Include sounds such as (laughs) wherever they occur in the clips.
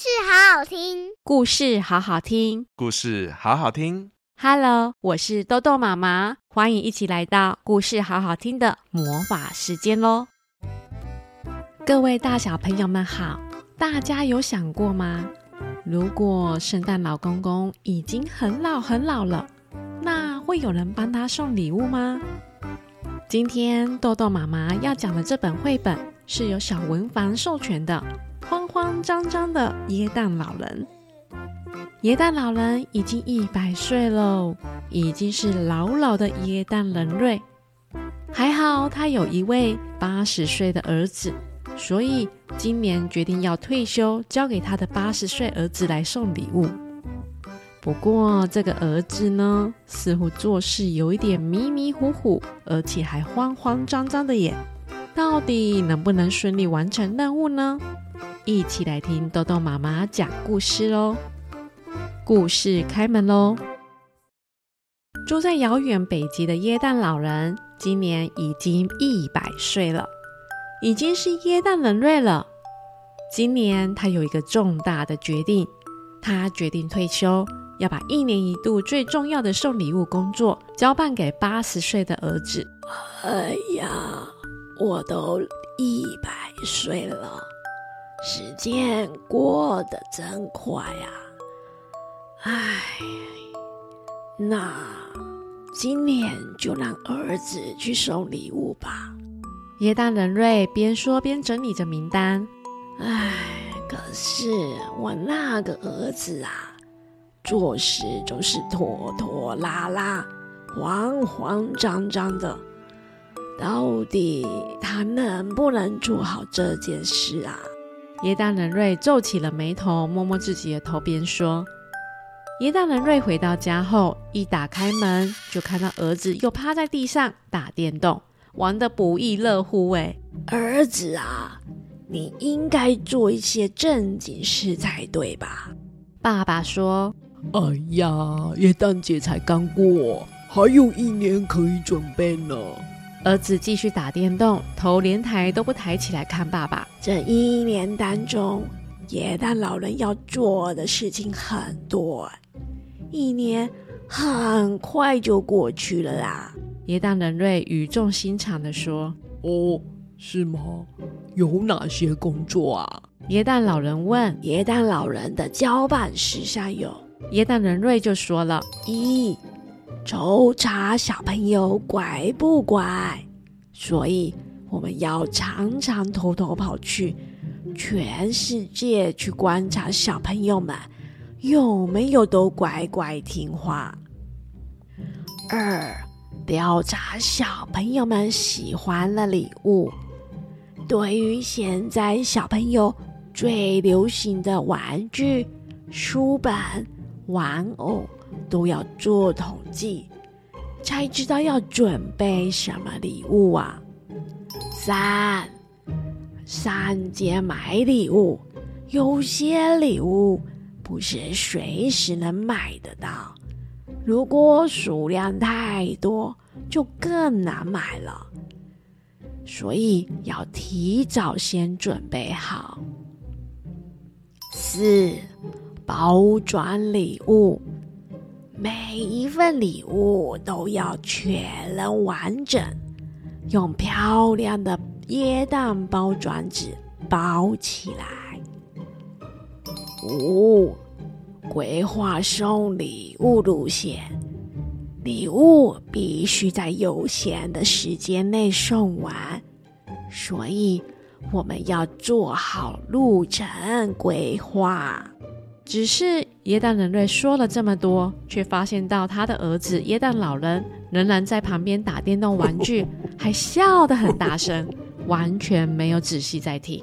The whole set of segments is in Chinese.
事好好听，故事好好听，故事好好听。Hello，我是豆豆妈妈，欢迎一起来到故事好好听的魔法时间喽！各位大小朋友们好，大家有想过吗？如果圣诞老公公已经很老很老了，那会有人帮他送礼物吗？今天豆豆妈妈要讲的这本绘本是由小文房授权的。慌慌张张的耶诞老人，耶诞老人已经一百岁喽，已经是老老的耶诞人瑞。还好他有一位八十岁的儿子，所以今年决定要退休，交给他的八十岁儿子来送礼物。不过这个儿子呢，似乎做事有一点迷迷糊糊，而且还慌慌张张的耶。到底能不能顺利完成任务呢？一起来听豆豆妈妈讲故事喽！故事开门喽！住在遥远北极的耶诞老人，今年已经一百岁了，已经是耶诞人瑞了。今年他有一个重大的决定，他决定退休，要把一年一度最重要的送礼物工作交办给八十岁的儿子。哎呀，我都一百岁了。时间过得真快啊！唉，那今年就让儿子去送礼物吧。耶诞人瑞边说边整理着名单。唉，可是我那个儿子啊，做事总是拖拖拉拉、慌慌张张的，到底他能不能做好这件事啊？耶诞人瑞皱起了眉头，摸摸自己的头，边说：“耶诞人瑞回到家后，一打开门就看到儿子又趴在地上打电动，玩得不亦乐乎。哎，儿子啊，你应该做一些正经事才对吧？”爸爸说：“哎呀，耶诞节才刚过，还有一年可以准备呢。”儿子继续打电动，头连抬都不抬起来看爸爸。这一年当中，耶诞老人要做的事情很多，一年很快就过去了啦。耶诞人瑞语重心长地说：“哦，是吗？有哪些工作啊？”耶诞老人问。耶诞老人的交办事项有，耶诞人瑞就说了：一。抽查小朋友乖不乖，所以我们要常常偷偷跑去全世界去观察小朋友们有没有都乖乖听话。二，调查小朋友们喜欢的礼物，对于现在小朋友最流行的玩具、书本、玩偶。都要做统计，才知道要准备什么礼物啊。三，上街买礼物，有些礼物不是随时能买得到，如果数量太多，就更难买了。所以要提早先准备好。四，包装礼物。每一份礼物都要全人完整，用漂亮的椰蛋包装纸包起来。五、规划送礼物路线，礼物必须在有限的时间内送完，所以我们要做好路程规划。只是耶诞人瑞说了这么多，却发现到他的儿子耶诞老人仍然在旁边打电动玩具，(laughs) 还笑得很大声，完全没有仔细在听。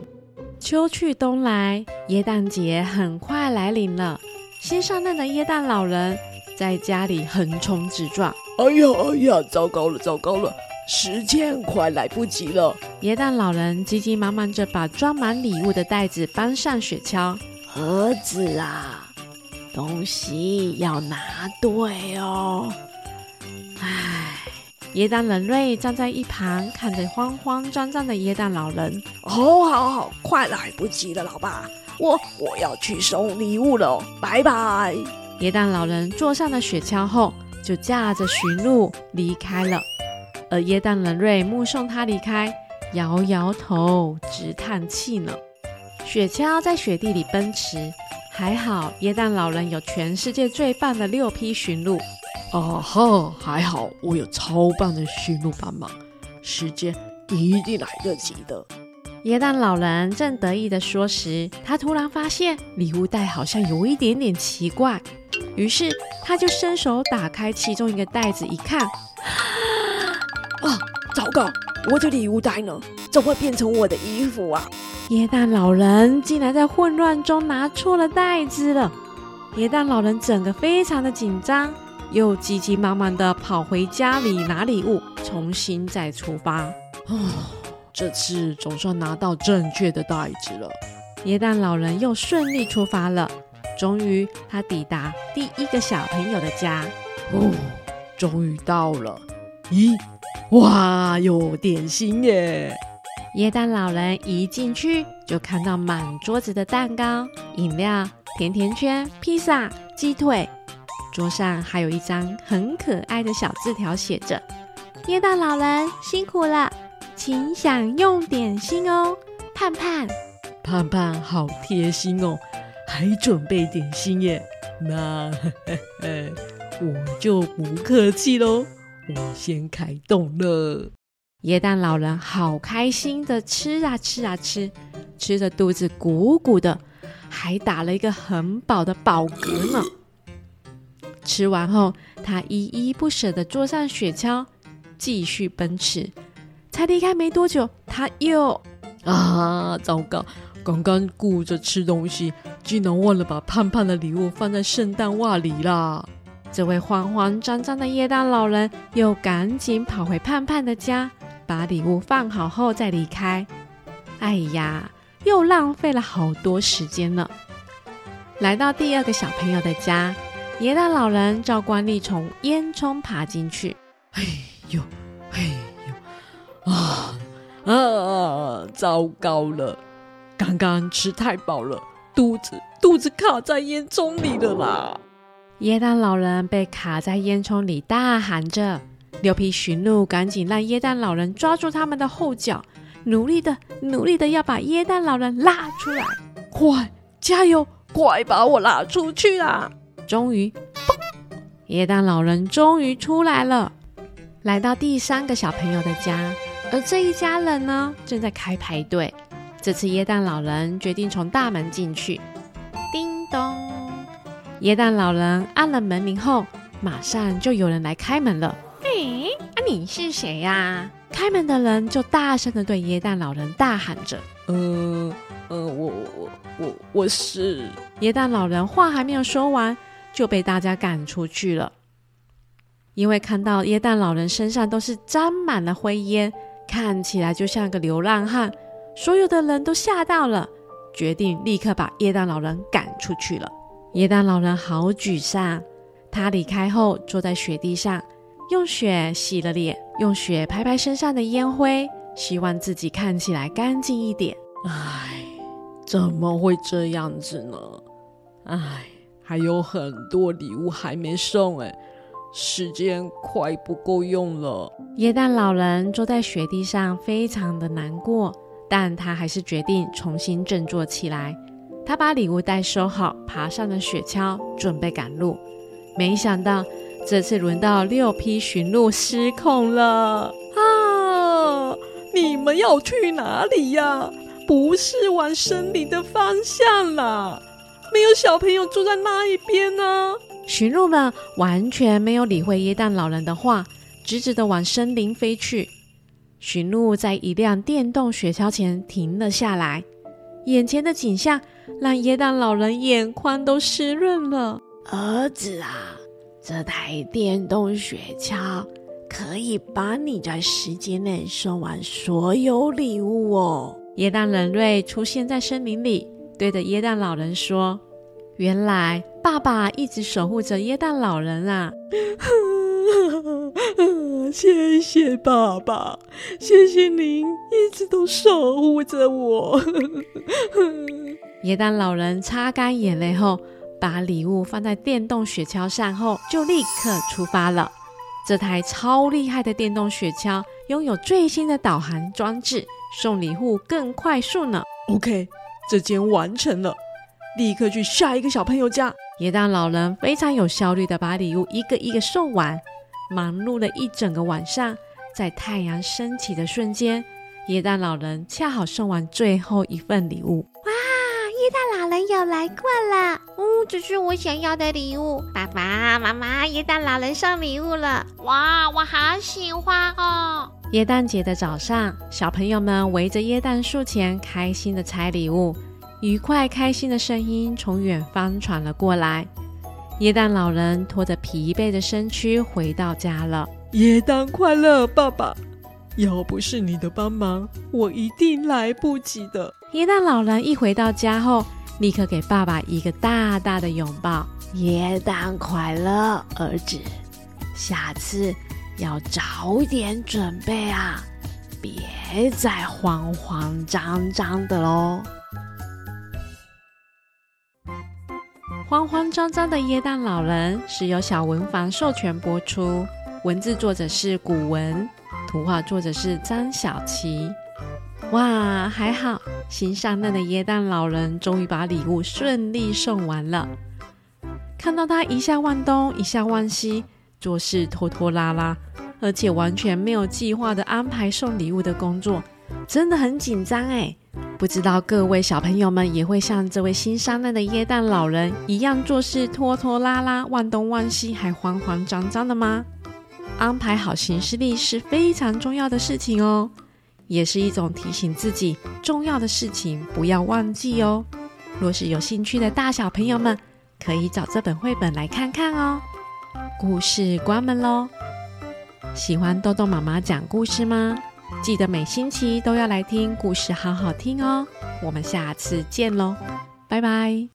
秋去冬来，耶诞节很快来临了。新上任的耶诞老人在家里横冲直撞。哎呀哎呀，糟糕了糟糕了，时间快来不及了！耶诞老人急急忙忙着把装满礼物的袋子搬上雪橇。儿子啊，东西要拿对哦。唉，耶诞人瑞站在一旁，看着慌慌张张的耶诞老人。好，好，好，快来不及了，老爸，我我要去送礼物了，拜拜。耶诞老人坐上了雪橇后，就驾着驯鹿离开了。而耶诞人瑞目送他离开，摇摇头，直叹气呢。雪橇在雪地里奔驰，还好耶诞老人有全世界最棒的六匹驯鹿。哦吼，还好我有超棒的驯鹿帮忙，时间一定来得及的。耶诞老人正得意地说时，他突然发现礼物袋好像有一点点奇怪，于是他就伸手打开其中一个袋子，一看，啊，糟糕！我的礼物袋呢？怎么会变成我的衣服啊？耶诞老人竟然在混乱中拿错了袋子了！耶诞老人整个非常的紧张，又急急忙忙的跑回家里拿礼物，重新再出发。哦。这次总算拿到正确的袋子了。耶诞老人又顺利出发了。终于，他抵达第一个小朋友的家。哦，终于到了！咦，哇，有点心耶！耶诞老人一进去就看到满桌子的蛋糕、饮料、甜甜圈、披萨、鸡腿，桌上还有一张很可爱的小字条，写着：“耶诞老人辛苦了。”请享用点心哦，盼盼。盼盼好贴心哦，还准备点心耶。那 (laughs) 我就不客气喽，我先开动了。耶诞老人好开心的吃啊吃啊吃，吃的肚子鼓鼓的，还打了一个很饱的饱嗝呢。吃完后，他依依不舍的坐上雪橇，继续奔驰。才离开没多久，他又啊，糟糕！刚刚顾着吃东西，竟然忘了把胖胖的礼物放在圣诞袜里啦！这位慌慌张张的耶诞老人又赶紧跑回盼盼的家，把礼物放好后再离开。哎呀，又浪费了好多时间了。来到第二个小朋友的家，耶诞老人照惯例从烟囱爬进去。哎呦，哎呦。啊啊！糟糕了，刚刚吃太饱了，肚子肚子卡在烟囱里了啦！耶诞老人被卡在烟囱里，大喊着。六匹驯鹿赶紧让耶诞老人抓住他们的后脚，努力的努力的要把耶诞老人拉出来。快加油，快把我拉出去啊！终于，嘣！耶诞老人终于出来了，来到第三个小朋友的家。而这一家人呢，正在开排队。这次耶诞老人决定从大门进去。耶诞老人按了门铃后，马上就有人来开门了。哎，啊，你是谁呀？开门的人就大声的对耶诞老人大喊着：“呃呃，我我我我是……”耶诞老人话还没有说完，就被大家赶出去了。因为看到耶诞老人身上都是沾满了灰烟。看起来就像个流浪汉，所有的人都吓到了，决定立刻把耶诞老人赶出去了。耶诞老人好沮丧，他离开后坐在雪地上，用雪洗了脸，用雪拍拍身上的烟灰，希望自己看起来干净一点。唉，怎么会这样子呢？唉，还有很多礼物还没送哎。时间快不够用了，耶诞老人坐在雪地上，非常的难过，但他还是决定重新振作起来。他把礼物袋收好，爬上了雪橇，准备赶路。没想到这次轮到六匹驯鹿失控了啊！你们要去哪里呀？不是往森林的方向啦，没有小朋友住在那一边呢。驯鹿们完全没有理会耶诞老人的话，直直的往森林飞去。驯鹿在一辆电动雪橇前停了下来，眼前的景象让耶诞老人眼眶都湿润了。儿子啊，这台电动雪橇可以帮你在时间内送完所有礼物哦。耶诞人瑞出现在森林里，对着耶诞老人说。原来爸爸一直守护着耶诞老人啊！(laughs) 谢谢爸爸，谢谢您一直都守护着我。(laughs) 耶诞老人擦干眼泪后，把礼物放在电动雪橇上后，就立刻出发了。这台超厉害的电动雪橇拥有最新的导航装置，送礼物更快速呢。OK，这间完成了，立刻去下一个小朋友家。耶诞老人非常有效率的把礼物一个一个送完，忙碌了一整个晚上，在太阳升起的瞬间，耶诞老人恰好送完最后一份礼物。哇耶诞老人有来过了，哦，这是我想要的礼物。爸爸妈妈，耶诞老人送礼物了，哇，我好喜欢哦！耶诞节的早上，小朋友们围着耶诞树前，开心的拆礼物，愉快开心的声音从远方传了过来。耶诞老人拖着疲惫的身躯回到家了。耶诞快乐，爸爸！要不是你的帮忙，我一定来不及的。耶诞老人一回到家后，立刻给爸爸一个大大的拥抱。耶诞快乐，儿子！下次要早点准备啊，别再慌慌张张的喽。慌慌张张的耶诞老人是由小文房授权播出，文字作者是古文，图画作者是张小琪。哇，还好，心上任的耶诞老人终于把礼物顺利送完了。看到他一下忘东，一下忘西，做事拖拖拉拉，而且完全没有计划的安排送礼物的工作，真的很紧张哎。不知道各位小朋友们也会像这位新上任的耶诞老人一样做事拖拖拉拉、忘东忘西，还慌慌张张的吗？安排好行事历是非常重要的事情哦。也是一种提醒自己重要的事情不要忘记哦。若是有兴趣的大小朋友们，可以找这本绘本来看看哦。故事关门喽。喜欢豆豆妈妈讲故事吗？记得每星期都要来听故事，好好听哦。我们下次见喽，拜拜。